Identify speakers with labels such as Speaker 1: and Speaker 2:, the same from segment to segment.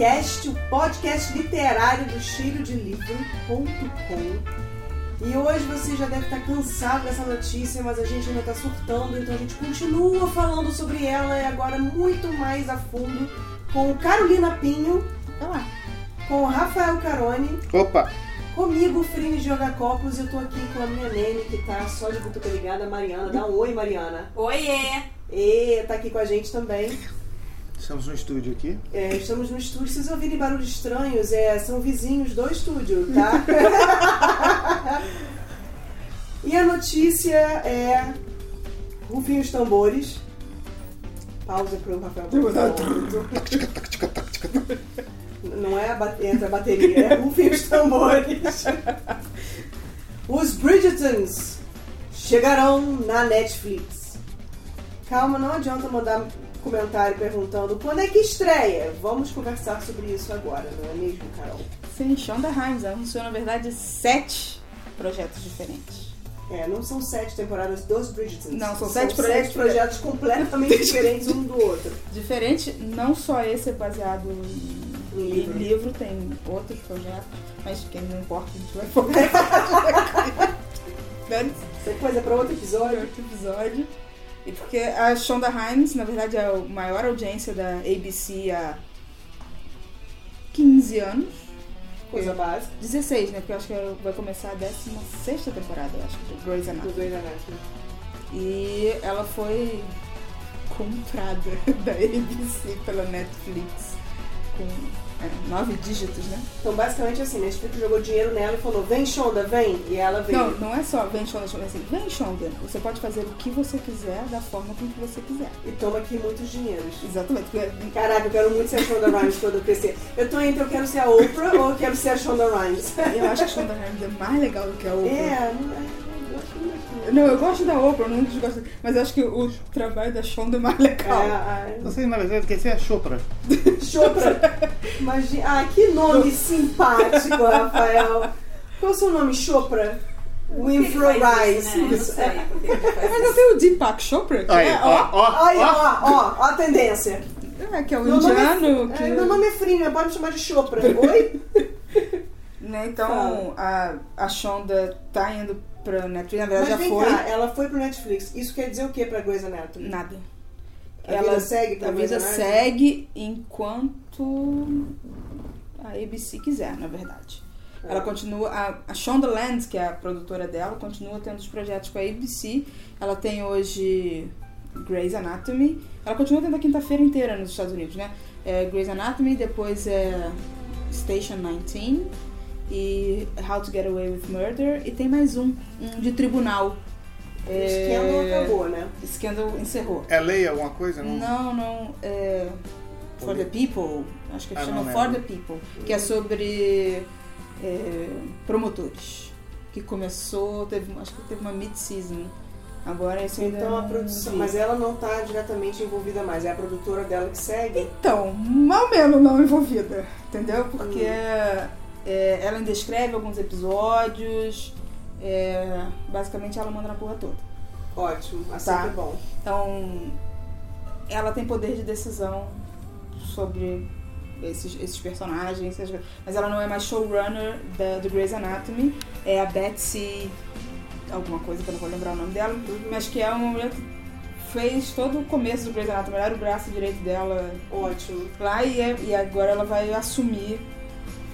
Speaker 1: O podcast literário do cheiro de livro.com. E hoje você já deve estar cansado dessa notícia, mas a gente ainda está surtando, então a gente continua falando sobre ela e agora muito mais a fundo com Carolina Pinho. Olá. Com Rafael Carone.
Speaker 2: Opa!
Speaker 1: Comigo, Frine Jogacopos, eu tô aqui com a minha nene que tá só de boca ligada, a Mariana. Dá um oi, Mariana.
Speaker 3: Oiê!
Speaker 1: E tá aqui com a gente também.
Speaker 2: Estamos no estúdio aqui.
Speaker 1: É, estamos no estúdio. Se vocês ouvirem barulhos estranhos, é, são vizinhos do estúdio, tá? e a notícia é. Rufem os tambores. Pausa para o Rafael. Não é a entra a bateria, é rufem os tambores. Os Bridgertons chegarão na Netflix. Calma, não adianta mandar comentário perguntando quando é que estreia. Vamos conversar sobre isso agora, não é mesmo, Carol?
Speaker 3: Sim, Shonda Rhimes anunciou, na verdade, sete projetos diferentes.
Speaker 1: É, não são sete temporadas dos Bridgerton.
Speaker 3: Não, são,
Speaker 1: são
Speaker 3: sete projetos,
Speaker 1: sete projetos completamente diferentes um do outro.
Speaker 3: Diferente, não só esse é baseado em,
Speaker 1: livro.
Speaker 3: Livro, tem outros projetos, mas quem não importa, a gente vai focar.
Speaker 1: Isso é coisa para outro episódio.
Speaker 3: Outro episódio. E porque a Shonda Rhimes, na verdade, é a maior audiência da ABC há 15 anos.
Speaker 1: Coisa básica.
Speaker 3: 16, né? Porque eu acho que vai começar a 16 temporada, eu acho, do Grey's Anatomy.
Speaker 1: Do Grey's Anatomy.
Speaker 3: E ela foi comprada da ABC pela Netflix com é, nove dígitos, né?
Speaker 1: Então, basicamente assim, Netflix jogou dinheiro nela e falou: vem Shonda, vem. E ela veio.
Speaker 3: Não, não é só vem Shonda, Shonda, assim, vem Shonda. Você pode fazer o que você quiser, da forma com que você quiser.
Speaker 1: E toma aqui muitos dinheiros.
Speaker 3: Exatamente.
Speaker 1: Caraca, eu quero muito ser a Shonda Rhimes quando eu crescer. Eu tô entre eu quero ser a Oprah ou eu quero ser a Shonda Rhimes.
Speaker 3: Eu acho que a Shonda Rhimes é mais legal do que a Oprah.
Speaker 1: É, não é.
Speaker 3: Não, eu gosto da Oprah, não desgosto. Mas eu acho que o trabalho da Shonda é mais legal.
Speaker 1: É, é.
Speaker 2: Você, na verdade, quer ser a Chopra.
Speaker 1: Chopra. Imagina. Ah, que nome simpático, Rafael. Qual é o seu nome, Chopra? Winfrey Rice.
Speaker 3: Né? Isso. É. Mas não tem o Deepak Chopra?
Speaker 2: Aí,
Speaker 3: é,
Speaker 2: ó, ó,
Speaker 1: Aí,
Speaker 2: ó.
Speaker 1: ó, ó, ó a tendência.
Speaker 3: É, que é o
Speaker 1: Meu nome é-
Speaker 3: indiano.
Speaker 1: é,
Speaker 3: que...
Speaker 1: meu nome é Frina, pode me chamar de Chopra. Oi?
Speaker 3: Né, então, a, a Shonda tá indo pra Netflix, na verdade
Speaker 1: Mas
Speaker 3: já
Speaker 1: vem
Speaker 3: foi.
Speaker 1: cá, ela foi pro Netflix. Isso quer dizer o que pra Grey's Anatomy?
Speaker 3: Nada.
Speaker 1: A vida segue
Speaker 3: A vida
Speaker 1: Anatomy?
Speaker 3: segue enquanto a ABC quiser, na verdade.
Speaker 1: É.
Speaker 3: Ela continua, a, a Shonda Land, que é a produtora dela, continua tendo os projetos com a ABC. Ela tem hoje Grey's Anatomy. Ela continua tendo a quinta-feira inteira nos Estados Unidos, né? É Grey's Anatomy, depois é Station 19 e How to Get Away with Murder. E tem mais um, um de tribunal.
Speaker 1: O esquema acabou, né?
Speaker 3: Scandal encerrou.
Speaker 2: É lei alguma coisa? Não.
Speaker 3: Não, não. É. For the People. Acho que
Speaker 2: Ah,
Speaker 3: chama For the People. Que é sobre é, promotores. Que começou, teve, acho que teve uma mid-season. Agora eu ainda
Speaker 1: Então a produção. Mas ela não tá diretamente envolvida mais, é a produtora dela que segue.
Speaker 3: Então, mal menos não envolvida, entendeu? Porque é, ela ainda escreve alguns episódios, é, basicamente ela manda na porra toda.
Speaker 1: Ótimo, assim
Speaker 3: Tá.
Speaker 1: que bom.
Speaker 3: Então, ela tem poder de decisão sobre esses, esses personagens, essas- mas ela não é mais showrunner da, do Grey's Anatomy, é a Betsy, alguma coisa que eu não vou lembrar o nome dela, mas que é uma mulher que fez todo o começo do Grey's Anatomy, era o braço direito dela
Speaker 1: Ótimo.
Speaker 3: lá e, é- e agora ela vai assumir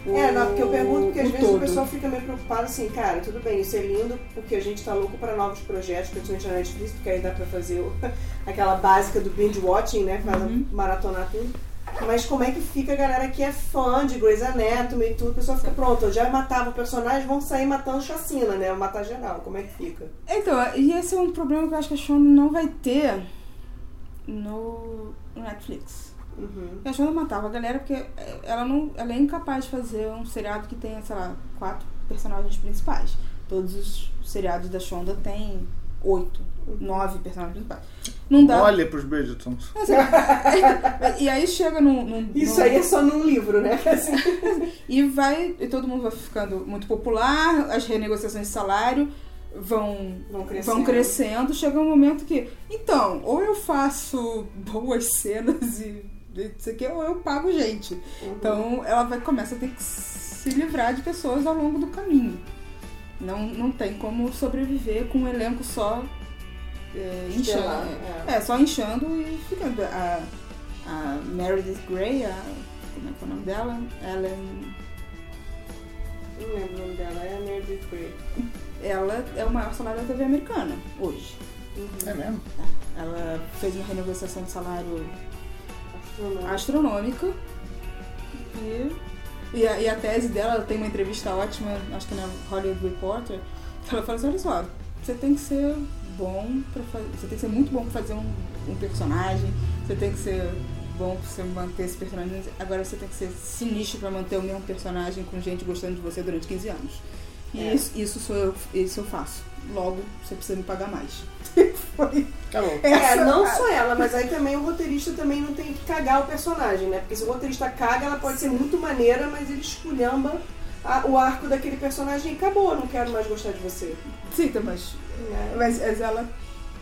Speaker 3: o
Speaker 1: É, não, porque eu pergunto porque às vezes
Speaker 3: todo.
Speaker 1: o pessoal fica meio preocupado assim, cara, tudo bem, isso é lindo, porque a gente tá louco para novos projetos, principalmente na Netflix, porque aí dá pra fazer o- aquela básica do binge watching, né? Faz
Speaker 3: Uhum.
Speaker 1: maratonar tudo. Mas como é que fica a galera que é fã de Grey's Anatomy e tudo? O pessoal fica, pronto, eu já matava o personagem, vão sair matando chacina, né? Matar geral. Como é que fica?
Speaker 3: Então, e esse é um problema que eu acho que a Shonda não vai ter no Netflix.
Speaker 1: Uhum.
Speaker 3: A Shonda matava a galera porque eh, ela, não, ela é incapaz de fazer um seriado que tenha, sei lá, quatro personagens principais. Todos os seriados da Shonda têm oito, nove personagens principais. Não dá.
Speaker 2: Olha pros Bridgertons.
Speaker 3: Mas, é, e aí chega num. num-
Speaker 1: Isso
Speaker 3: num-
Speaker 1: aí é só num livro, né? Assim,
Speaker 3: E vai. E todo mundo vai ficando muito popular, as renegociações de salário vão,
Speaker 1: Vão crescendo.
Speaker 3: vão crescendo. Chega um momento que. Então, ou eu faço boas cenas e isso aqui eu, eu pago gente.
Speaker 1: Uhum.
Speaker 3: Então ela vai começa a ter que se livrar de pessoas ao longo do caminho. Não, não tem como sobreviver com um elenco só é, inchando.
Speaker 1: Estelar, é.
Speaker 3: É, só inchando e ficando. A, a Meredith Grey, a, como é que é o nome dela? Ellen.
Speaker 1: Não lembro o nome dela, é a Meredith Grey.
Speaker 3: Ela é o maior salário da TV americana hoje.
Speaker 2: É mesmo?
Speaker 3: Ela fez uma renegociação de salário
Speaker 1: Astronauta.
Speaker 3: astronômica. E, e, a, e a tese dela, ela tem uma entrevista ótima, acho que na Hollywood Reporter, que ela fala assim, olha só, você tem que ser bom para fazer. Você tem que ser muito bom pra fazer um, um personagem, você tem que ser bom pra você manter esse personagem. Agora você tem que ser sinistro pra manter o mesmo personagem com gente gostando de você durante 15 anos. E
Speaker 1: É.
Speaker 3: isso, isso sou eu, isso eu faço. Logo, você precisa me pagar mais. Foi
Speaker 2: Acabou.
Speaker 1: É,
Speaker 3: essa
Speaker 1: não
Speaker 3: a-
Speaker 1: só ela, mas aí também o roteirista também não tem que cagar o personagem, né? Porque se o roteirista caga, ela pode ser muito maneira, mas ele esculhamba a- o arco daquele personagem e acabou, eu não quero mais gostar de você.
Speaker 3: Sim, tá, mas,
Speaker 1: né?
Speaker 3: mas, mas ela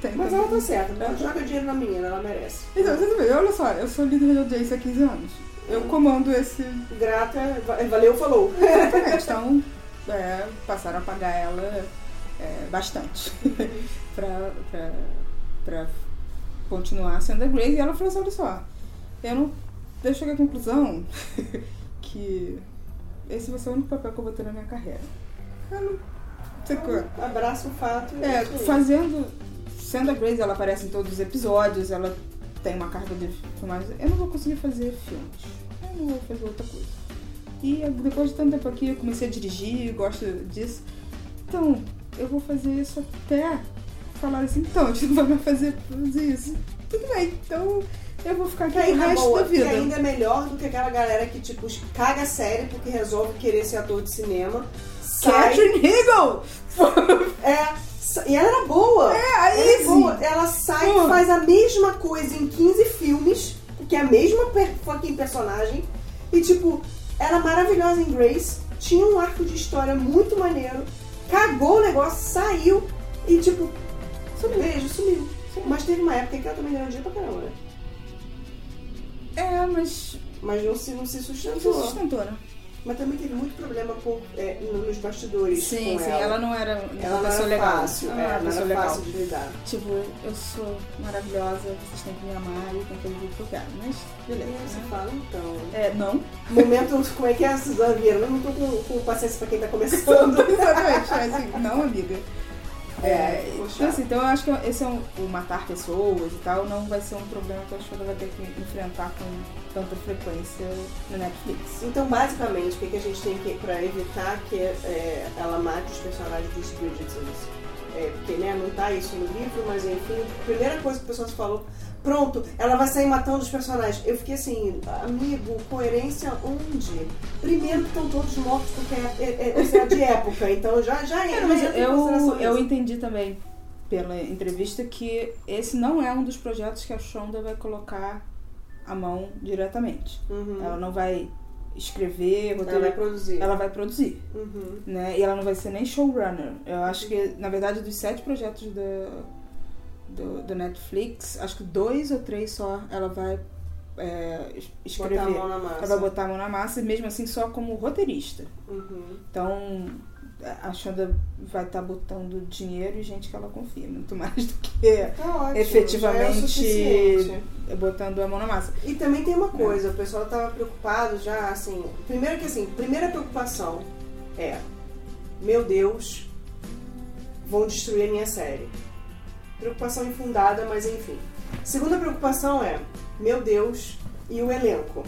Speaker 3: tem.
Speaker 1: Mas
Speaker 3: também-
Speaker 1: ela tá certa, ela joga dinheiro na menina, ela merece.
Speaker 3: Então, você vê, olha só, eu sou líder da audiência há 15 anos. Eu comando esse.
Speaker 1: Grata, va- valeu, falou.
Speaker 3: Exatamente. Então, é, passaram a pagar ela é, bastante pra continuar sendo a Grace. E ela falou assim: olha só, eu não. Eu cheguei à conclusão que esse vai ser o único papel que eu vou ter na minha carreira. Eu não. Sei qual-
Speaker 1: Abraça o fato.
Speaker 3: É,
Speaker 1: aí.
Speaker 3: fazendo. Sendo a Grace, ela aparece em todos os episódios, ela tem uma carga de filmagem. Eu não vou conseguir fazer filmes. Eu não vou fazer outra coisa. E eu- depois de tanto tempo aqui, eu comecei a dirigir, gosto disso. Então, eu vou fazer isso até falar assim, então, a gente não vai mais fazer, fazer isso. Tudo bem, então eu vou ficar aqui
Speaker 1: Que aí,
Speaker 3: o resto
Speaker 1: boa,
Speaker 3: da
Speaker 1: que
Speaker 3: vida.
Speaker 1: ainda é melhor do que aquela galera que, tipo, caga a série porque resolve querer ser ator de cinema.
Speaker 3: Catherine Hegel!
Speaker 1: É, e ela era boa.
Speaker 3: É, a
Speaker 1: Ela é boa. Ela sai e faz a mesma coisa em 15 filmes, porque é a mesma fucking personagem. E, tipo, era maravilhosa em Grace, tinha um arco de história muito maneiro, cagou o negócio, saiu e, tipo, sumiu. Beijo, sumiu. Mas teve uma época que ela também ganhou dinheiro pra caramba, né?
Speaker 3: É, mas.
Speaker 1: Mas não se, não se
Speaker 3: Não se
Speaker 1: sustentou.
Speaker 3: sustentou, né?
Speaker 1: Mas também teve muito problema por, é, nos bastidores
Speaker 3: Sim, sim,
Speaker 1: ela.
Speaker 3: ela não era
Speaker 1: Ela não era
Speaker 3: legal.
Speaker 1: fácil,
Speaker 3: ela não
Speaker 1: é, não era
Speaker 3: legal.
Speaker 1: fácil de lidar.
Speaker 3: Tipo, eu sou maravilhosa, vocês têm que me amar e tem que fazer tudo que eu quero. Mas, beleza.
Speaker 1: Você
Speaker 3: né?
Speaker 1: fala, então...
Speaker 3: É, não.
Speaker 1: Momento, como é que é, Suzana Vieira? Eu não tô com, com paciência pra quem tá começando.
Speaker 3: Exatamente, assim, não, amiga.
Speaker 1: É,
Speaker 3: É, então, assim, então eu acho que esse é um, o matar pessoas e tal não vai ser um problema que a Shoda vai ter que enfrentar com tanta frequência no Netflix.
Speaker 1: Então, basicamente, o que, que a gente tem que pra evitar que é, ela mate os personagens dos Bridgertons? É, porque né, não tá isso no livro, mas enfim, a primeira coisa que o pessoal se falou, pronto, ela vai sair matando os personagens. Eu fiquei assim, amigo, coerência onde? Primeiro que estão todos mortos porque é, é, é, é de época, então já, já,
Speaker 3: É,
Speaker 1: já
Speaker 3: mas eu, eu entendi também pela entrevista que esse não é um dos projetos que a Shonda vai colocar a mão diretamente.
Speaker 1: Uhum.
Speaker 3: Ela não vai escrever,
Speaker 1: Ela
Speaker 3: roteiro,
Speaker 1: vai produzir.
Speaker 3: ela vai produzir.
Speaker 1: Uhum.
Speaker 3: né? E ela não vai ser nem showrunner. Eu acho que, na verdade, dos sete projetos do, do, do Netflix, acho que dois ou três só ela vai é, es- escrever.
Speaker 1: Botar a mão na massa.
Speaker 3: Ela vai botar a mão na massa, e mesmo assim só como roteirista.
Speaker 1: Uhum.
Speaker 3: Então, a Shonda vai estar botando dinheiro e gente que ela confia, muito mais do que
Speaker 1: Tá é
Speaker 3: efetivamente
Speaker 1: suficiente.
Speaker 3: botando a mão na massa.
Speaker 1: E também tem uma coisa, o pessoal tava preocupado já, assim. Primeiro que assim, primeira preocupação é, meu Deus, vão destruir a minha série. Preocupação infundada, mas enfim. Segunda preocupação é, meu Deus, e o elenco.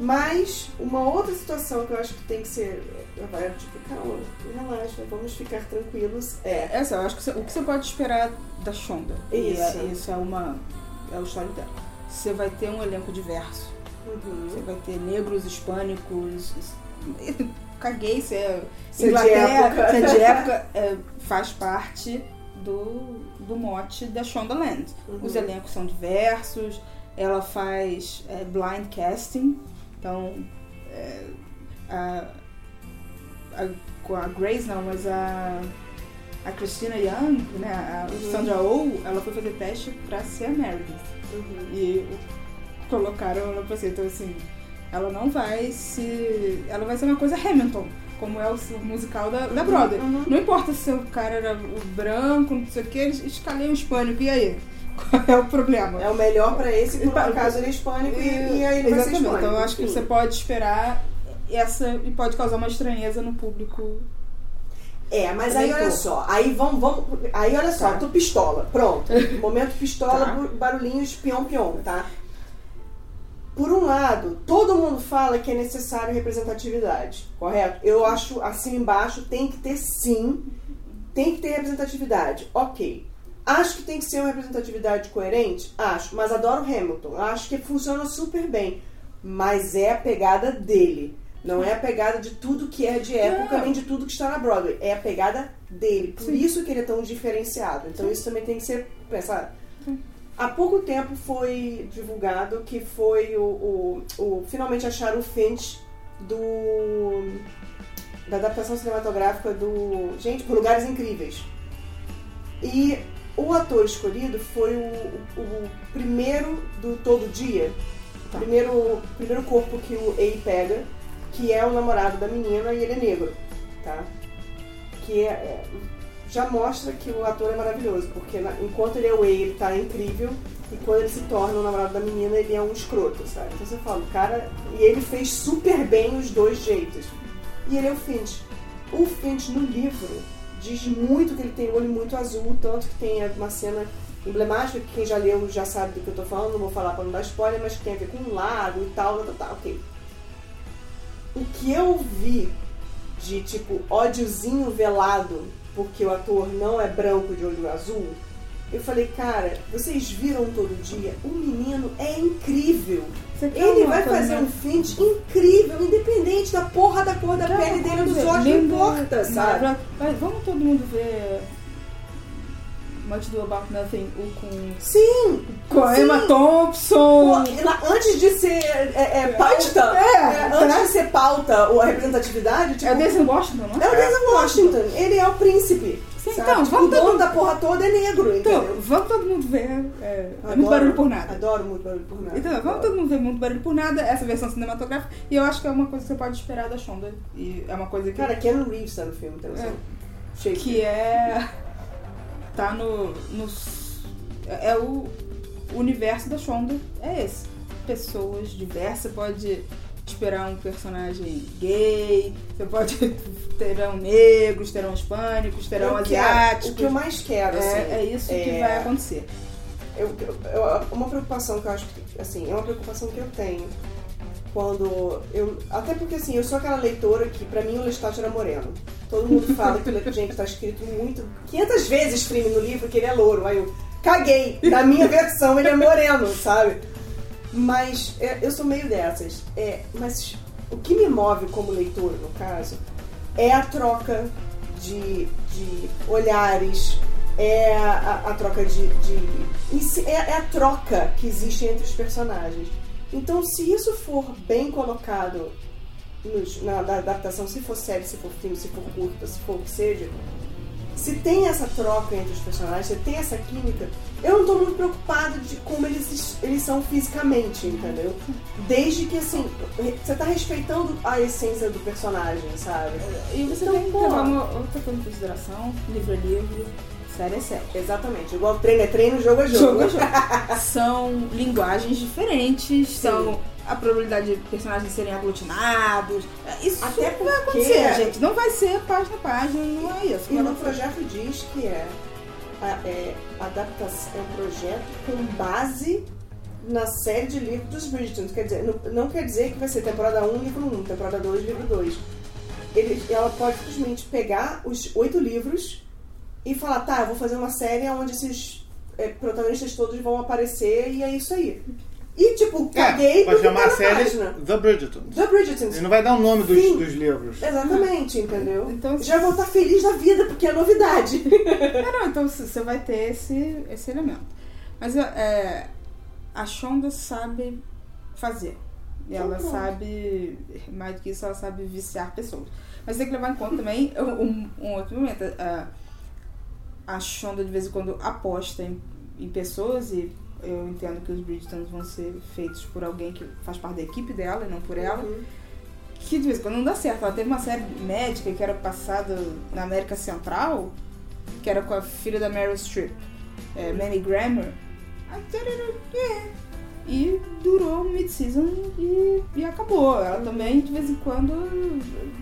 Speaker 1: Mas uma outra situação que eu acho que tem que ser. Vai, tipo, calma, relaxa, vamos ficar tranquilos. É.
Speaker 3: Essa, eu acho que você- o que você pode esperar da Shonda. E
Speaker 1: Isso.
Speaker 3: é- isso é uma. É o história dela. Você vai ter um elenco diverso. Você
Speaker 1: Uhum.
Speaker 3: vai ter negros, hispânicos. Caguei se é
Speaker 1: Se é de
Speaker 3: Inglaterra,
Speaker 1: época.
Speaker 3: é de época, é, faz parte do, do mote da Shonda Land.
Speaker 1: Uhum.
Speaker 3: Os elencos são diversos, ela faz é, blind casting, então é, a, a, com a Grace não, mas a, a Christina Young, né, a
Speaker 1: Uhum.
Speaker 3: Sandra Oh, ela foi fazer teste pra ser a Meredith.
Speaker 1: Uhum.
Speaker 3: E colocaram no PC. Então, assim, ela não vai se. Ela vai ser uma coisa Hamilton, como é o musical da, da Broadway.
Speaker 1: Uhum.
Speaker 3: Não importa se o cara era o branco, não sei o que, eles escalei o hispânico, e aí? Qual é o problema?
Speaker 1: É o melhor pra esse, por
Speaker 3: Pa-
Speaker 1: acaso ele é hispânico e,
Speaker 3: E-
Speaker 1: e aí ele vai ser hispânico.
Speaker 3: Então eu acho que
Speaker 1: Enfim.
Speaker 3: você pode esperar essa e pode causar uma estranheza no público.
Speaker 1: É, mas aí olha só, aí vamos, vamos aí olha só,
Speaker 3: Tá.
Speaker 1: tu pistola, pronto. Momento pistola,
Speaker 3: Tá.
Speaker 1: barulhinhos, pião pião, tá? Por um lado, todo mundo fala que é necessário representatividade, correto? Eu acho assim embaixo tem que ter sim, tem que ter representatividade, ok. Acho que tem que ser uma representatividade coerente? Acho, mas adoro Hamilton, acho que funciona super bem, mas é a pegada dele. Não é a pegada de tudo que é de época,
Speaker 3: Não.
Speaker 1: nem de tudo que está na Broadway. É a pegada dele. Por
Speaker 3: Sim.
Speaker 1: isso que ele é tão diferenciado. Então isso também tem que ser pensado. Há pouco tempo foi divulgado que foi o, o, o- finalmente acharam o Finch do da adaptação cinematográfica do gente por lugares incríveis e o ator escolhido foi o, o primeiro do todo dia
Speaker 3: Tá.
Speaker 1: primeiro primeiro corpo que o Ei pega que é o namorado da menina e ele é negro tá que é, é- já mostra que o ator é maravilhoso, porque na- enquanto ele é o Way, ele tá incrível, e quando ele se torna o namorado da menina, ele é um escroto, sabe? Então você fala, o cara. E ele fez super bem os dois jeitos. E ele é o Finch. O Finch no livro diz muito que ele tem o olho muito azul, tanto que tem uma cena emblemática, que quem já leu já sabe do que eu tô falando, não vou falar pra não dar spoiler, mas que tem a ver com um lago e tal, tal, tal, tal, ok. O que eu vi de tipo ódiozinho velado porque o ator não é branco de olho azul, eu falei, cara, vocês viram todo dia? O menino é incrível. Ele vai
Speaker 3: coisa-
Speaker 1: fazer um Finch incrível, independente da porra da cor da pele dele, dos olhos, não importa, sabe?
Speaker 3: Mas vamos todo mundo ver Much Do About Nothing o com,
Speaker 1: Sim!
Speaker 3: com a
Speaker 1: Sim.
Speaker 3: Emma Thompson.
Speaker 1: ela- antes de ser é, é, pauta,
Speaker 3: É,
Speaker 1: é,
Speaker 3: tá.
Speaker 1: antes de ser pauta ou a representatividade, tipo,
Speaker 3: É o Denzel Washington, não é?
Speaker 1: é o Denzel Washington, ele é o príncipe.
Speaker 3: Sim, então,
Speaker 1: tipo,
Speaker 3: vamos
Speaker 1: o dono
Speaker 3: todo-
Speaker 1: da porra toda é negro,
Speaker 3: Então,
Speaker 1: entendeu?
Speaker 3: vamos todo mundo ver. É, é
Speaker 1: Adoro,
Speaker 3: muito barulho por nada.
Speaker 1: Adoro muito barulho por nada.
Speaker 3: Então, vamos
Speaker 1: Adoro.
Speaker 3: todo mundo ver muito barulho por nada, essa versão cinematográfica, e eu acho que é uma coisa que você pode esperar da Shonda. E é uma coisa que.
Speaker 1: Cara, Keanu Reeves tá no filme, noção?
Speaker 3: É. Que é. Tá no. no é é o universo da Shonda, é esse. Pessoas diversas, você pode esperar um personagem gay, você pode. terão negros, terão hispânicos, terão
Speaker 1: Eu quero-
Speaker 3: asiáticos.
Speaker 1: O que eu mais quero, assim,
Speaker 3: é, é isso que
Speaker 1: é-
Speaker 3: vai acontecer.
Speaker 1: eu- eu- uma preocupação que eu acho que, assim, é uma preocupação que eu tenho quando eu, até porque assim, eu sou aquela leitora que pra mim o Lestat era moreno. Todo mundo fala que o gente tá escrito muito, 500 vezes frime no livro que ele é louro. Aí eu caguei. Na minha versão ele é moreno, sabe? Mas é, eu sou meio dessas. É, mas o que me move como leitor, no caso, é a troca de, de olhares, é a, a troca de. de- é, é a troca que existe entre os personagens. Então, se isso for bem colocado nos- na, na adaptação, se for série, se for filme, se for curta, se for o que seja, se tem essa troca entre os personagens, se tem essa química, eu não tô muito preocupada de como eles, eles são fisicamente, entendeu? Desde que, assim, você tá respeitando a essência do personagem, sabe?
Speaker 3: E você
Speaker 1: Então,
Speaker 3: tem que levar uma outra consideração: livro é livro, série é série.
Speaker 1: Exatamente. Igual treino é treino, jogo é jogo.
Speaker 3: Jogo é jogo. são linguagens diferentes, são a probabilidade de personagens serem aglutinados. Isso
Speaker 1: Até
Speaker 3: vai
Speaker 1: porque-
Speaker 3: acontecer, gente. Não vai ser página a página, não é isso.
Speaker 1: E
Speaker 3: Vai
Speaker 1: no projeto diz que é, a, é adaptação, é um projeto com base na série de livros dos Bridgerton. Quer dizer, não, não quer dizer que vai ser temporada 1, livro 1, temporada 2, livro 2. Ele, ela pode simplesmente pegar os oito livros e falar, tá, eu vou fazer uma série onde esses é, protagonistas todos vão aparecer e é isso aí. E tipo, caguei
Speaker 2: É, vai
Speaker 1: porque
Speaker 2: chamar
Speaker 1: tá
Speaker 2: a série
Speaker 1: página.
Speaker 2: The Bridgertons.
Speaker 1: The Bridgertons.
Speaker 2: Ele não vai dar o nome dos,
Speaker 1: Sim.
Speaker 2: dos livros.
Speaker 1: Exatamente, entendeu?
Speaker 3: Então,
Speaker 1: Já vou estar feliz da vida, porque é novidade.
Speaker 3: É, não, então você vai ter esse, esse elemento. Mas é, a Shonda sabe fazer. E ela sabe, mais do que isso, ela sabe viciar pessoas. Mas tem que levar em conta também um, um outro momento. A, a Shonda, de vez em quando, aposta em, em pessoas e eu entendo que os Bridgertons vão ser feitos por alguém que faz parte da equipe dela e não por ela.
Speaker 1: Uhum.
Speaker 3: Que de vez em quando não dá certo. Ela teve uma série médica que era passada na América Central, que era com a filha da Meryl Streep, é, Manny Grammer. Série era- é. E durou mid-season e, e acabou. Ela também, de vez em quando.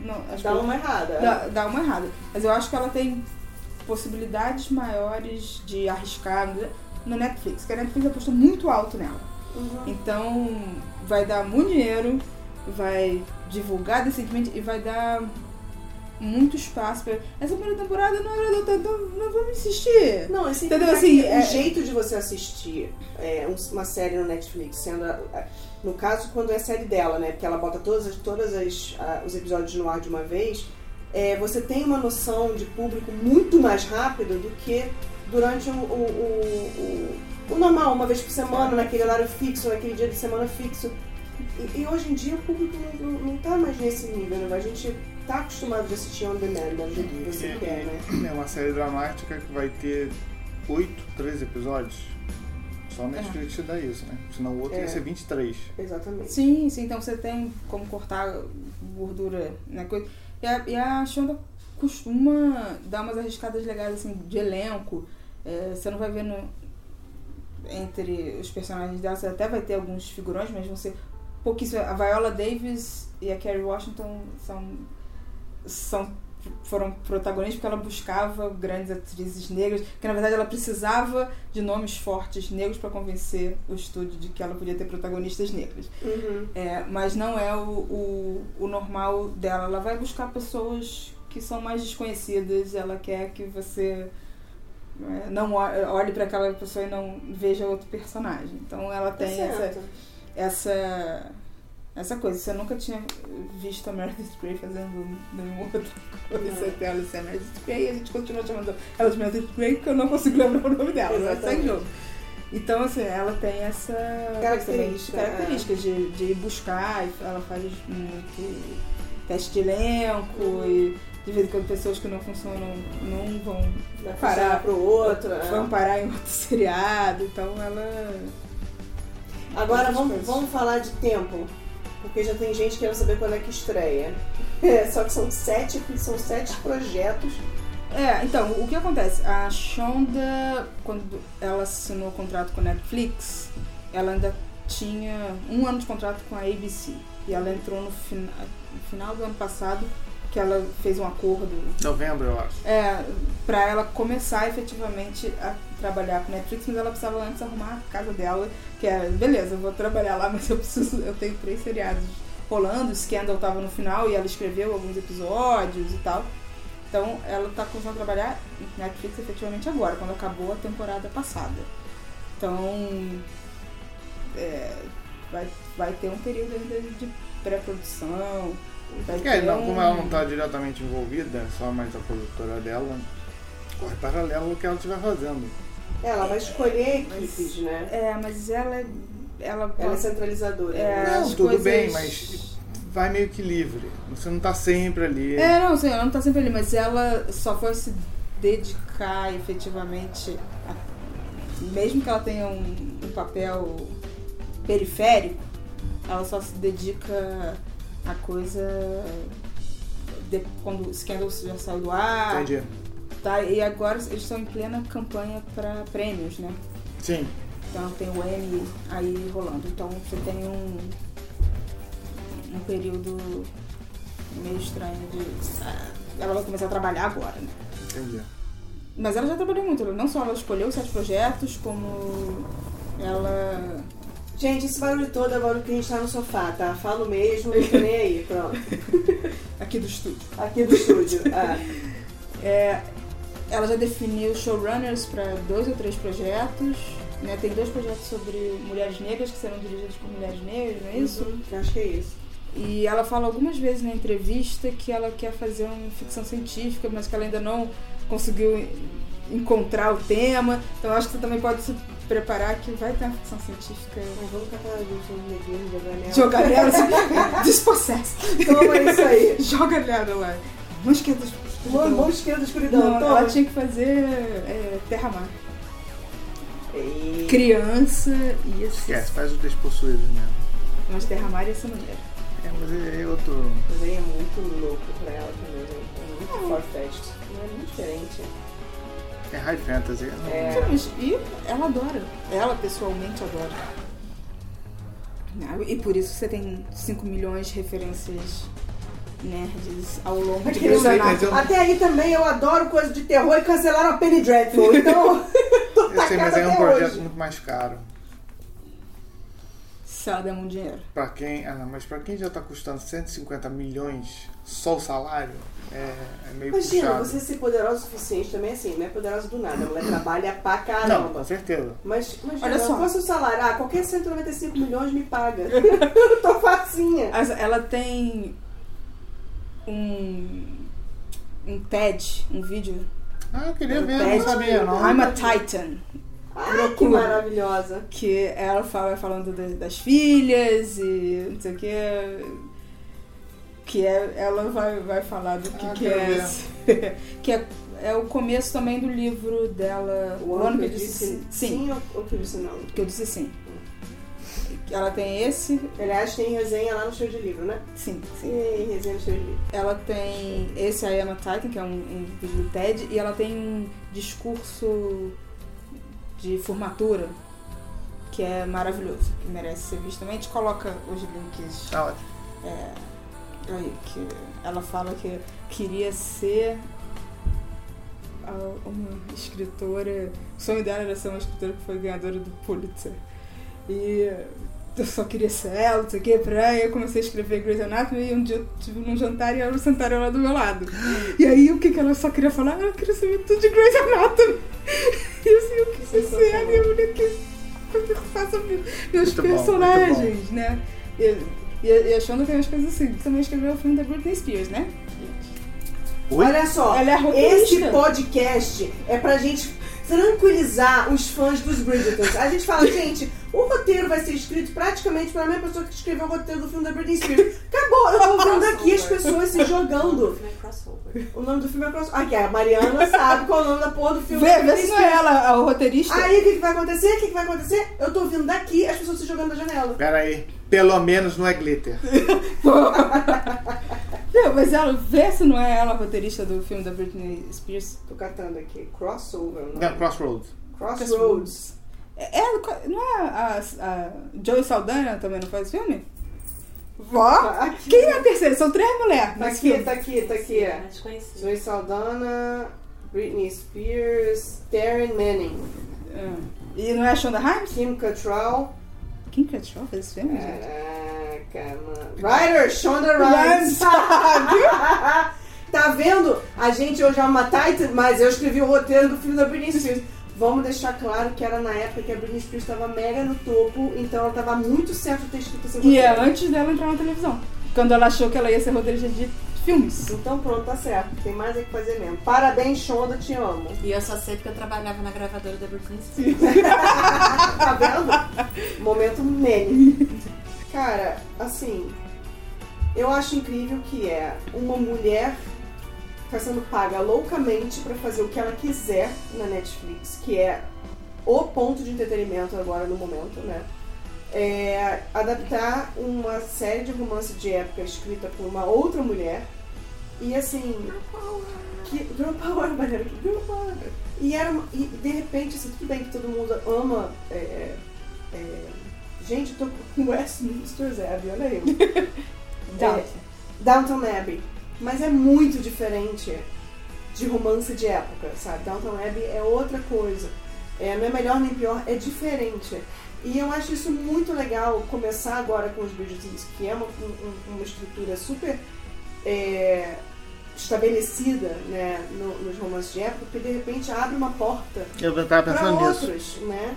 Speaker 3: Não,
Speaker 1: Dá
Speaker 3: que-
Speaker 1: uma errada.
Speaker 3: dá, dá uma errada. Mas eu acho que ela tem possibilidades maiores de arriscar no Netflix, que a Netflix apostou muito alto nela.
Speaker 1: Uhum.
Speaker 3: Então vai dar muito dinheiro, vai divulgar decentemente e vai dar muito espaço pra. Essa primeira temporada não agradou tanto, não vamos insistir.
Speaker 1: Não, esse
Speaker 3: Entendeu?
Speaker 1: é
Speaker 3: Assim, é-
Speaker 1: o jeito de você assistir é, um- uma série no Netflix, sendo a- a- no caso quando é a série dela, né? Porque ela bota todas, as- todas as, a- os episódios no ar de uma vez, é, você tem uma noção de público muito mais rápido do que durante o, o, o, o- o normal, uma vez por semana, naquele horário fixo, naquele dia de semana fixo. E, e hoje em dia o público não, não, não tá mais nesse nível, né? A gente tá acostumado de assistir on demand, do jeito que você quer, né?
Speaker 2: É uma série dramática que vai ter 8, 13 episódios. Só a Netflix te dá isso, né? Senão o outro
Speaker 1: É.
Speaker 2: ia ser 23.
Speaker 1: Exatamente.
Speaker 3: Sim, sim, então você tem como cortar gordura, né? coisa. E a, e a Shonda costuma dar umas arriscadas legais assim de elenco. É, você não vai ver no, entre os personagens dela, você até vai ter alguns figurões, mas vão ser pouquíssimos. A Viola Davis e a Kerry Washington são, são foram protagonistas porque ela buscava grandes atrizes negras, que na verdade ela precisava de nomes fortes negros para convencer o estúdio de que ela podia ter protagonistas negras.
Speaker 1: Uhum.
Speaker 3: É, mas não é o, o, o normal dela. Ela vai buscar pessoas que são mais desconhecidas. Ela quer que você é, não olhe para aquela pessoa e não veja outro personagem. Então ela
Speaker 1: Tá
Speaker 3: tem essa,
Speaker 1: certo.
Speaker 3: essa essa coisa. Você nunca tinha visto a Meredith Grey fazendo nenhuma outra coisa até a Meredith Grey e a gente continua chamando ela de Meredith Grey porque eu não consigo lembrar o nome dela. Mas segue jogo. Então, assim, ela tem essa
Speaker 1: Característica,
Speaker 3: também, características de, de ir buscar, ela faz muito teste de elenco e de vez em quando pessoas que não funcionam não vão,
Speaker 1: Vai
Speaker 3: Parar.
Speaker 1: parar pro outro.
Speaker 3: vão
Speaker 1: é.
Speaker 3: parar em outro seriado, então ela.
Speaker 1: Agora vamos, vamos falar de tempo. Porque já tem gente querendo saber quando é que estreia. É, só que são sete, são sete projetos.
Speaker 3: É, então, o que acontece? A Shonda, quando ela assinou o contrato com a Netflix, ela ainda tinha um ano de contrato com a ABC. E ela entrou no, fina- no final do ano passado, que ela fez um acordo
Speaker 2: Novembro, eu acho.
Speaker 3: É, pra ela começar efetivamente a trabalhar com Netflix, mas ela precisava antes arrumar a casa dela, que era, beleza, eu vou trabalhar lá, mas eu preciso, eu tenho três seriados rolando, o Scandal tava no final e ela escreveu alguns episódios e tal. Então ela tá começando a trabalhar em Netflix efetivamente agora, quando acabou a temporada passada. Então é, vai, vai ter um período ainda de pré-produção.
Speaker 2: É, não,
Speaker 3: um...
Speaker 2: como ela não está diretamente envolvida, é só mais a produtora dela, corre paralelo ao que ela estiver fazendo.
Speaker 1: Ela vai escolher
Speaker 3: Mas-
Speaker 1: equipes, né?
Speaker 3: É, mas ela é. Ela,
Speaker 1: Ela é centralizadora.
Speaker 3: É,
Speaker 1: né?
Speaker 2: Não,
Speaker 3: as
Speaker 2: tudo
Speaker 3: coisas-
Speaker 2: bem, mas vai meio que livre. Você não tá sempre ali.
Speaker 3: É, não, sim, ela não tá sempre ali, mas ela só foi se dedicar efetivamente, a- mesmo que ela tenha um, um papel periférico, ela só se dedica a coisa de, quando o Scandal já saiu do ar.
Speaker 2: Entendi.
Speaker 3: Tá, e agora eles estão em plena campanha para prêmios, né?
Speaker 2: Sim.
Speaker 3: Então tem o M aí rolando. Então você tem um, um período meio estranho de. ah, Ela vai começar a trabalhar agora, né?
Speaker 2: Entendi.
Speaker 3: Mas ela já trabalhou muito. Não só ela escolheu sete projetos, como ela.
Speaker 1: Gente, esse barulho todo é o barulho que a gente tá no sofá, tá? Falo mesmo, não tô nem aí, pronto.
Speaker 3: aqui do estúdio.
Speaker 1: Aqui do estúdio. Ah,
Speaker 3: É, ela já definiu showrunners para dois ou três projetos. Né? Tem dois projetos sobre mulheres negras que serão dirigidos por mulheres negras, não é isso?
Speaker 1: uhum, acho que é isso.
Speaker 3: E ela fala algumas vezes na entrevista que ela quer fazer uma ficção científica, mas que ela ainda não conseguiu encontrar o tema. Então acho que você também pode se preparar que vai ter uma ficção científica.
Speaker 1: Mas vamos catar a gente no jogar nela.
Speaker 3: Joga nela, assim, despossessa.
Speaker 1: Toma isso aí.
Speaker 3: Joga nela lá. Mão esquerda.
Speaker 1: Mão, mão esquerda da escuridão,
Speaker 3: Não,
Speaker 1: toma.
Speaker 3: ela tinha que fazer é, Terra-Mar.
Speaker 1: E...
Speaker 3: Criança ia ser.
Speaker 2: Esquece, faz os despossuídos mesmo.
Speaker 3: Mas Terra-Mar ia ser maneiro.
Speaker 2: É, mas é, é outro.
Speaker 1: Mas aí é muito louco pra ela também, né? É muito far-fetched. Não é muito diferente.
Speaker 2: É high fantasy.
Speaker 1: É.
Speaker 3: Mas e ela adora. Ela pessoalmente adora. E por isso você tem 5 milhões de referências nerds ao longo de
Speaker 1: Aquele
Speaker 3: Grey's
Speaker 2: sei, eu-
Speaker 1: Até aí também eu adoro coisa de terror e cancelaram a Penny Dreadful. Então, tô
Speaker 2: Eu sei, mas é um projeto
Speaker 1: hoje.
Speaker 2: muito mais caro.
Speaker 3: Se ela der muito dinheiro.
Speaker 2: Pra quem, ah, mas pra quem já tá custando 150 milhões só o salário, é, é meio
Speaker 1: Imagina,
Speaker 2: puxado.
Speaker 1: você ser poderosa o suficiente também assim, não é poderosa do nada. A mulher trabalha pra
Speaker 2: Não,
Speaker 1: caramba.
Speaker 2: com certeza.
Speaker 1: Mas imagina,
Speaker 3: Olha
Speaker 1: se
Speaker 3: só.
Speaker 1: fosse o salário, ah, qualquer 195 milhões me paga. Eu tô facinha.
Speaker 3: Ela tem um, um TED, um vídeo.
Speaker 2: Ah, eu queria
Speaker 1: Um
Speaker 2: ver,
Speaker 1: teste.
Speaker 2: não sabia, não.
Speaker 3: I'm a Titan.
Speaker 1: Ai, que maravilhosa.
Speaker 3: Que ela fala falando da- das filhas e não sei o que. Que é, ela vai, vai falar do que,
Speaker 2: Ah,
Speaker 3: que
Speaker 2: quero
Speaker 3: é. que é, é o começo também do livro dela.
Speaker 1: O ano que eu disse
Speaker 3: sim.
Speaker 1: sim ou ou que eu disse não?
Speaker 3: Que eu disse sim. Ela tem esse.
Speaker 1: Aliás, tem resenha lá no show de livro, né?
Speaker 3: Sim, sim.
Speaker 1: Sim, resenha no show de livro.
Speaker 3: Ela tem esse I Am a Titan, que é um, um vídeo do TED, e ela tem um discurso de formatura que é maravilhoso, que merece ser visto também. A gente coloca os links
Speaker 2: Tá ótimo.
Speaker 3: é, que ela fala que queria ser uma escritora. O sonho dela era ser uma escritora que foi ganhadora do Pulitzer. E eu só queria ser ela, não sei o que, pra eu comecei a escrever Grey's Anatomy e um dia eu tive num jantar e ela sentaram lá do meu lado. E aí o que, que ela só queria falar? Eu queria saber tudo de Grey's Anatomy. E assim, eu quis ser a minha mulher que faça meus
Speaker 2: Muito bom,
Speaker 3: personagens, né? E, e, e a Shonda tem umas coisas assim. Também escreveu o filme da Britney Spears, né?
Speaker 2: Oi?
Speaker 1: Olha só,
Speaker 3: Ela é
Speaker 1: esse podcast é pra gente tranquilizar os fãs dos Bridgertons. A gente fala, gente, o roteiro vai ser escrito praticamente pela mesma pessoa que escreveu o roteiro do filme da Britney Spears. Acabou, eu tô vendo aqui as pessoas se jogando. O nome do filme é crossover. Aqui, a Mariana sabe qual é o nome da porra do filme
Speaker 3: Vê, vê
Speaker 1: Britney
Speaker 3: se não é
Speaker 1: Spears.
Speaker 3: ela, o roteirista.
Speaker 1: Aí o que, que vai acontecer? O que, que vai acontecer? Eu tô vindo daqui as pessoas se jogando da janela.
Speaker 2: Pera aí. Pelo menos não é glitter.
Speaker 3: Não, mas ela, vê se não é ela a roteirista do filme da Britney Spears.
Speaker 1: Tô catando aqui. Crossover. o nome.
Speaker 2: Não, Crossroads.
Speaker 1: Crossroads.
Speaker 3: É, ela- não é a, a Joey Saldana também não faz filme? Vó?
Speaker 1: Aqui.
Speaker 3: Quem é a terceira? São três mulheres
Speaker 1: Tá aqui,
Speaker 3: filme.
Speaker 1: tá aqui, tá aqui.
Speaker 4: Desconhecido.
Speaker 1: Zoe Saldana, Britney Spears, Darren Manning,
Speaker 3: Ah. E não é a Shonda Rhimes?
Speaker 1: Kim Cattrall.
Speaker 3: Quem que achou fez esse filme, gente?
Speaker 1: Caraca, mano. Ryder, Shonda Rhimes. tá vendo? A gente hoje é uma Titan, mas eu escrevi o roteiro do filme da Britney Spears. Vamos deixar claro que era na época que a Britney Spears estava mega no topo, então ela tava muito certo de ter escrito esse
Speaker 3: E é
Speaker 1: roteiro.
Speaker 3: antes dela entrar na televisão. Quando ela achou que ela ia ser roteirista de filmes.
Speaker 1: Então pronto, tá certo. Tem mais é que fazer mesmo. Parabéns, Shonda, te amo.
Speaker 4: E eu só sei porque eu trabalhava na gravadora da Britney Spears.
Speaker 1: Tá vendo? Momento meme. Cara, assim, eu acho incrível que é uma mulher que está sendo paga loucamente pra fazer o que ela quiser na Netflix, que é o ponto de entretenimento agora no momento, né? É adaptar uma série de romance de época escrita por uma outra mulher e assim. Que, Girl Power, maneiro. Girl Power. E, era, uma- e de repente, assim, tudo bem que todo mundo ama. é, é, gente, eu tô com Westminster Abbey, olha aí.
Speaker 3: Então,
Speaker 1: Downton Abbey. Mas é muito diferente de romance de época, sabe? Downton Abbey é outra coisa. É, não é melhor nem pior, é diferente. E eu acho isso muito legal começar agora com os Bridgertons, que é uma, um- uma estrutura super é, estabelecida né, no- nos romances de época, porque de repente abre uma porta
Speaker 2: Eu
Speaker 1: para outros, né?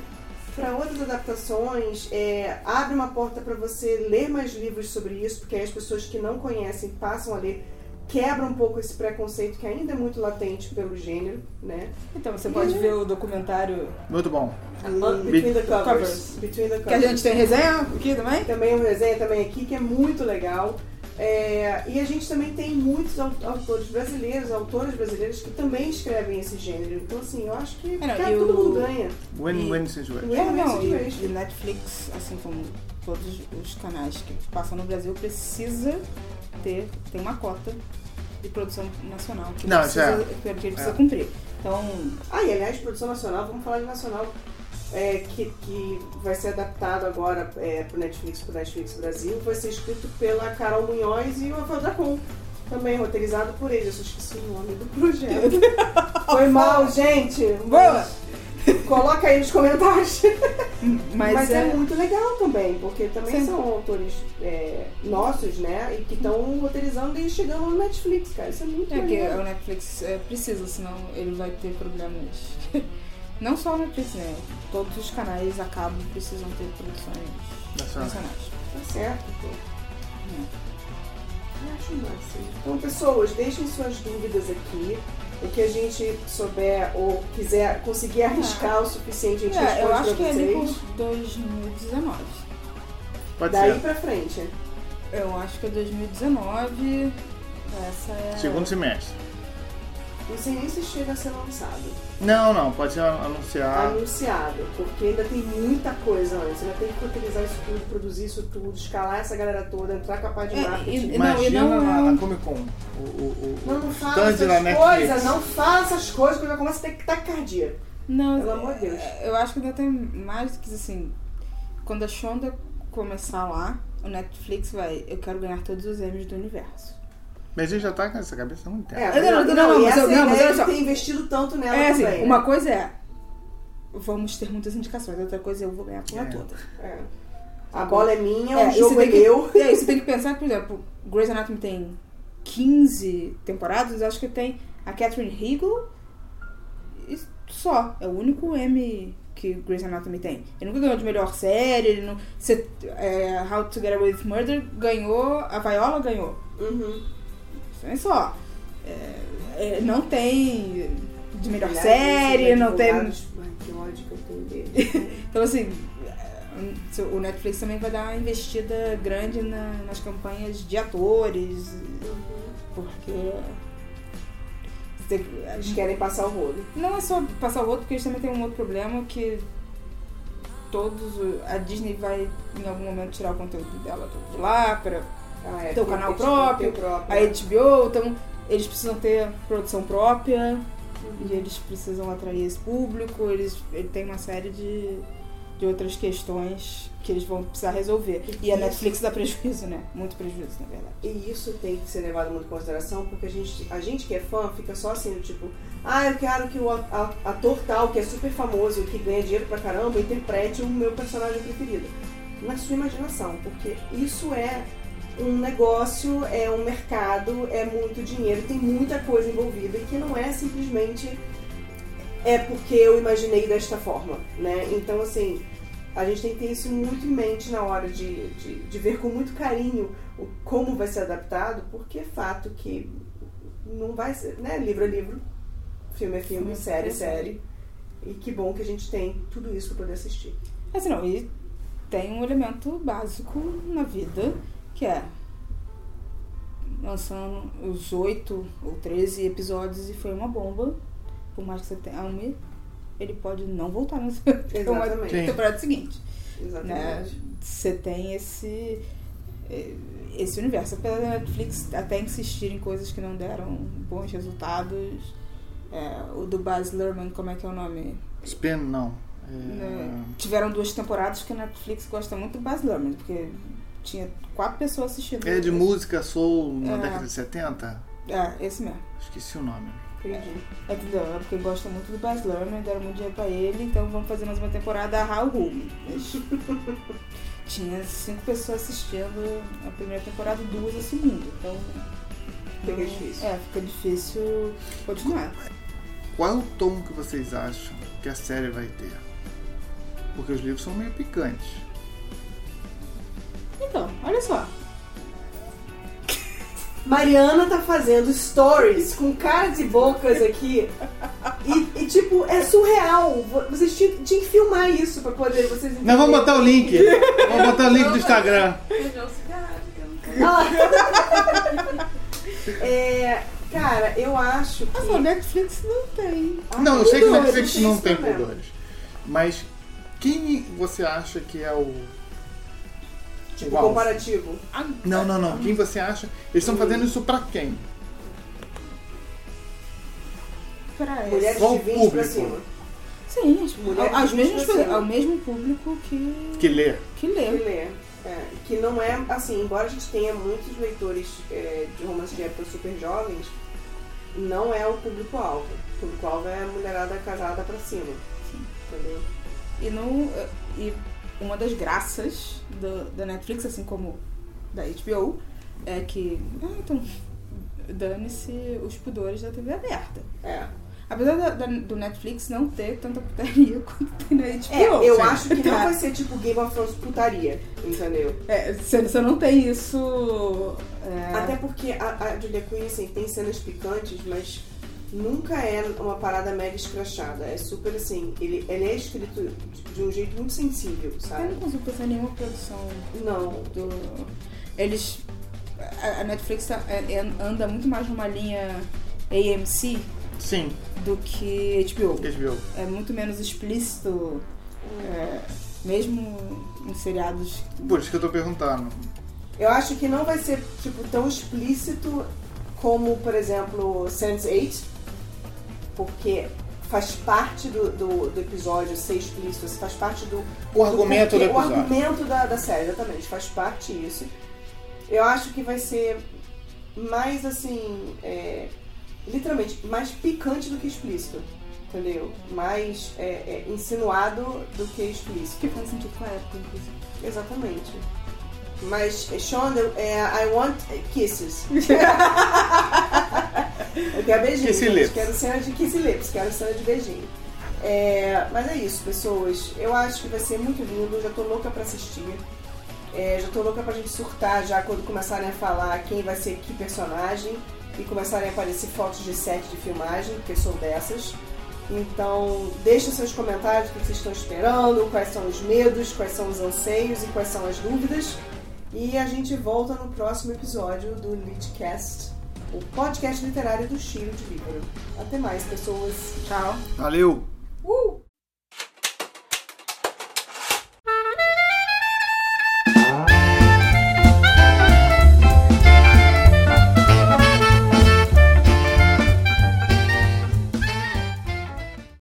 Speaker 1: Para outras adaptações, é, abre uma porta para você ler mais livros sobre isso, porque aí as pessoas que não conhecem passam a ler, quebra um pouco esse preconceito que ainda é muito latente pelo gênero, né?
Speaker 3: então você pode ver o documentário
Speaker 2: Muito bom.
Speaker 1: Between the covers.
Speaker 3: Covers.
Speaker 1: Between the
Speaker 3: que a
Speaker 1: covers.
Speaker 3: gente tem resenha aqui também.
Speaker 1: Também um resenha também aqui que é muito legal. É, e a gente também tem muitos au- autores brasileiros, autoras brasileiras que também escrevem esse gênero. Então, assim, eu acho que
Speaker 3: É, não,
Speaker 1: cara,
Speaker 3: e
Speaker 1: todo
Speaker 3: o-
Speaker 1: mundo ganha.
Speaker 2: Win-win situation.
Speaker 1: Win-
Speaker 3: É, não,
Speaker 1: Win-win
Speaker 3: e,
Speaker 1: situation.
Speaker 3: e Netflix, assim como todos os canais que passam no Brasil, precisa ter, tem uma cota de produção nacional que,
Speaker 2: Não,
Speaker 3: precisa,
Speaker 2: já.
Speaker 3: que ele precisa
Speaker 2: É.
Speaker 3: cumprir. Então,
Speaker 1: Ah, e aliás, produção nacional, vamos falar de nacional, é, que, que vai ser adaptado agora é, pro Netflix, pro Netflix Brasil, vai ser escrito pela Carol Munhoz e o Rafael Dracon. Também roteirizado por ele, eu só esqueci o nome do projeto. Foi mal, gente.
Speaker 3: Boa!
Speaker 1: Coloca aí nos comentários.
Speaker 3: mas,
Speaker 1: Mas, é...
Speaker 3: é,
Speaker 1: muito legal também, porque também
Speaker 3: Sim.
Speaker 1: são autores é, nossos, né? E que estão roteirizando e chegando no Netflix, cara. Isso é muito
Speaker 3: é que
Speaker 1: legal.
Speaker 3: o Netflix é, precisa, senão ele vai ter problemas. Não só o Netflix, né? Todos os canais acabam precisam ter produções
Speaker 2: Nacionais.
Speaker 1: Tá certo, pô. Eu acho massa. Então, pessoas, deixem suas dúvidas aqui. O que a gente souber ou quiser conseguir arriscar o suficiente, a gente
Speaker 3: É,
Speaker 1: responde
Speaker 3: eu acho que é ali
Speaker 1: vocês.
Speaker 3: por 2019.
Speaker 2: Pode
Speaker 1: Daí
Speaker 2: ser.
Speaker 1: pra frente.
Speaker 3: Eu acho que é 2019. Essa é.
Speaker 2: Segundo semestre.
Speaker 1: Não sei nem se chega a ser lançado.
Speaker 2: Não, não, pode ser anunciado.
Speaker 1: Anunciado. Porque ainda tem muita coisa antes. Ainda tem que roteirizar isso tudo, produzir isso tudo, escalar essa galera toda, entrar com a parte de
Speaker 3: É,
Speaker 1: marketing.
Speaker 3: e- Não,
Speaker 2: Imagina
Speaker 3: não é
Speaker 2: na, na Comic Con. O, o, o,
Speaker 1: Não, não
Speaker 2: da
Speaker 1: essas
Speaker 2: Netflix.
Speaker 1: coisas, não fala essas coisas que eu já começo a ter taquicardia.
Speaker 3: Não,
Speaker 1: Pelo amor de Deus.
Speaker 3: eu acho que ainda tem mais do que assim. Quando a Shonda começar lá, o Netflix vai. Eu quero ganhar todos os Emmys do universo.
Speaker 2: Mas ele já tá com essa cabeça muito tempo.
Speaker 1: É,
Speaker 3: Não, não, não,
Speaker 1: não,
Speaker 3: não, mas eu- não, mas
Speaker 1: ideia
Speaker 3: olha só.
Speaker 1: ter investido tanto nela
Speaker 3: é assim,
Speaker 1: também.
Speaker 3: uma
Speaker 1: né?
Speaker 3: coisa é. Vamos ter muitas indicações, outra coisa é eu vou ganhar a porra
Speaker 2: É.
Speaker 3: toda.
Speaker 1: É. A bola é minha,
Speaker 3: É,
Speaker 1: o
Speaker 3: e
Speaker 1: jogo
Speaker 3: você
Speaker 1: é
Speaker 3: tem que-
Speaker 1: meu.
Speaker 3: É, você tem que pensar, por exemplo, Grey's Anatomy tem 15 temporadas, acho que tem a Catherine Hegel e só. É o único M que Grey's Anatomy tem. Ele nunca ganhou de melhor série, ele não. Você, é, How to Get Away with Murder ganhou, a Viola ganhou.
Speaker 1: Uhum.
Speaker 3: É só. É, é, não tem de melhor série, não tem.
Speaker 1: Ai, que ódio que eu tenho dele.
Speaker 3: Então, assim, é, o Netflix também vai dar uma investida grande na- nas campanhas de atores, porque.
Speaker 1: Eles querem passar o rolo.
Speaker 3: Não é só passar o outro, porque eles também têm um outro problema que todos. A Disney vai em algum momento tirar o conteúdo dela de lá pra
Speaker 1: Ah, é,
Speaker 3: Teu
Speaker 1: tem
Speaker 3: canal
Speaker 1: ter-
Speaker 3: próprio,
Speaker 1: ter próprio.
Speaker 3: a HBO, então eles precisam ter produção própria e eles precisam atrair esse público, eles ele tem uma série de, de outras questões que eles vão precisar resolver. E a
Speaker 1: Isso.
Speaker 3: Netflix dá prejuízo, né? Muito prejuízo, na verdade.
Speaker 1: E isso tem que ser levado muito em consideração, porque a gente, a gente que é fã fica só assim, tipo, ah, eu quero que o a- a- ator tal, que é super famoso, que ganha dinheiro pra caramba, interprete o meu personagem preferido. Na sua imaginação, porque isso é um negócio, é um mercado, é muito dinheiro, tem muita coisa envolvida e que não é simplesmente é porque eu imaginei desta forma, né? Então, assim, a gente tem que ter isso muito em mente na hora de, de, de ver com muito carinho o, como vai ser adaptado, porque é fato que não vai ser, né? Livro é livro, filme é filme, série é
Speaker 3: série.
Speaker 1: E que bom que a gente tem tudo isso pra poder assistir.
Speaker 3: Assim, não, e tem um elemento básico na vida é lançando os oito ou 13 episódios e foi uma bomba, por mais que você tenha ame, ele pode não voltar na.
Speaker 2: Sim.
Speaker 3: temporada seguinte. né?
Speaker 1: Exatamente.
Speaker 3: Você tem esse eh, esse universo. Apesar da Netflix até insistir em coisas que não deram bons resultados. É, o do Baz Luhrmann, como é que é o nome?
Speaker 2: Spin, não. É,
Speaker 3: Né? Tiveram duas temporadas que a Netflix gosta muito do Baz Luhrmann, porque tinha quatro pessoas assistindo.
Speaker 2: É de música soul na
Speaker 3: É.
Speaker 2: década de 70?
Speaker 3: É, esse mesmo.
Speaker 2: Esqueci o nome.
Speaker 1: Entendi.
Speaker 3: É? É porque gosta muito do Baz Luhrmann, deram muito dinheiro pra ele, então vamos fazer mais uma temporada Rumo. Mas tinha cinco pessoas assistindo a primeira temporada e duas a segunda. Então.
Speaker 1: Fica difícil.
Speaker 3: É, fica difícil continuar.
Speaker 2: Qual é o tom que vocês acham que a série vai ter? Porque os livros são meio picantes.
Speaker 3: Então, olha só.
Speaker 1: Mariana tá fazendo stories com caras e bocas aqui. E, e, tipo, é surreal. Vocês tinham, tinham que filmar isso pra poder vocês
Speaker 2: Não, vamos botar o link. Vamos botar o link do Instagram.
Speaker 4: Beijou o cigarro, que eu não
Speaker 1: Ah. É, cara, eu acho que.
Speaker 3: Mas o Netflix não tem.
Speaker 2: Não, eu sei que o Netflix não tem pudores. Mas quem você acha que é o.
Speaker 1: Tipo,
Speaker 2: Uau.
Speaker 1: comparativo.
Speaker 2: Não, não, não. Quem você acha? Eles estão fazendo isso pra quem?
Speaker 3: Pra
Speaker 1: Mulheres
Speaker 2: Qual
Speaker 1: de 20 pra
Speaker 2: público?
Speaker 1: cima.
Speaker 3: Sim, as,
Speaker 1: Mulheres
Speaker 3: mesmos,
Speaker 1: pra cima.
Speaker 3: ao mesmo público que,
Speaker 2: Que lê.
Speaker 3: que
Speaker 1: Que
Speaker 3: lê.
Speaker 1: lê. É, que não é, assim, embora a gente tenha muitos leitores é, de romance de época super jovens, não é o público-alvo. O público-alvo é a mulherada casada pra cima. Entendeu?
Speaker 3: E, no, e uma das graças do, da Netflix, assim como da HBO, é que. Ah, então. Dane-se os pudores da TV aberta.
Speaker 1: É.
Speaker 3: Apesar da- da- do Netflix não ter tanta putaria quanto tem na HBO.
Speaker 1: É, eu acho que não
Speaker 3: Tá.
Speaker 1: vai ser tipo Game of Thrones putaria, entendeu?
Speaker 3: É, você, você não tem isso. é,
Speaker 1: Até porque a, a Julia Quinn, assim, tem cenas picantes, mas nunca é uma parada mega escrachada. É super assim, ele, ele é escrito de, um jeito muito sensível,
Speaker 3: Eu
Speaker 1: sabe?
Speaker 3: não consigo pensar em nenhuma produção
Speaker 1: Não.
Speaker 3: do. Eles. A Netflix tá- é- é- anda muito mais numa linha AMC
Speaker 2: Sim,
Speaker 3: do que HBO.
Speaker 2: HBO.
Speaker 3: É muito menos explícito, é, mesmo em seriados.
Speaker 2: Por isso que eu tô perguntando.
Speaker 1: Eu acho que não vai ser, tipo, tão explícito como, por exemplo, Sense8, porque faz parte do, do, do episódio ser explícito, isso faz parte do,
Speaker 2: O argumento do
Speaker 1: porquê- O
Speaker 2: episódio.
Speaker 1: argumento da, da série, exatamente, faz parte isso. Eu acho que vai ser mais assim, é, literalmente, mais picante do que explícito, entendeu? Mais é, é, insinuado do que explícito.
Speaker 3: Que faz sentido com a época, inclusive.
Speaker 1: Exatamente. Mas, eh, Sean, eu- é, I want kisses. eu quero beijinho.
Speaker 2: Kissy
Speaker 1: gente.
Speaker 2: lips.
Speaker 1: Quero cena de kiss lips, quero cena de beijinho. É, mas é isso, pessoas. Eu acho que vai ser muito lindo. Já tô louca pra assistir. É, já tô louca pra gente surtar já quando começarem a falar quem vai ser que personagem e começarem a aparecer fotos de set de filmagem, porque sou dessas. Então, deixem seus comentários o que vocês estão esperando, quais são os medos, quais são os anseios e quais são as dúvidas. E a gente volta no próximo episódio do Litcast, o podcast literário do Chile de Livro. Até mais, pessoas.
Speaker 3: Tchau.
Speaker 2: Valeu! Uh!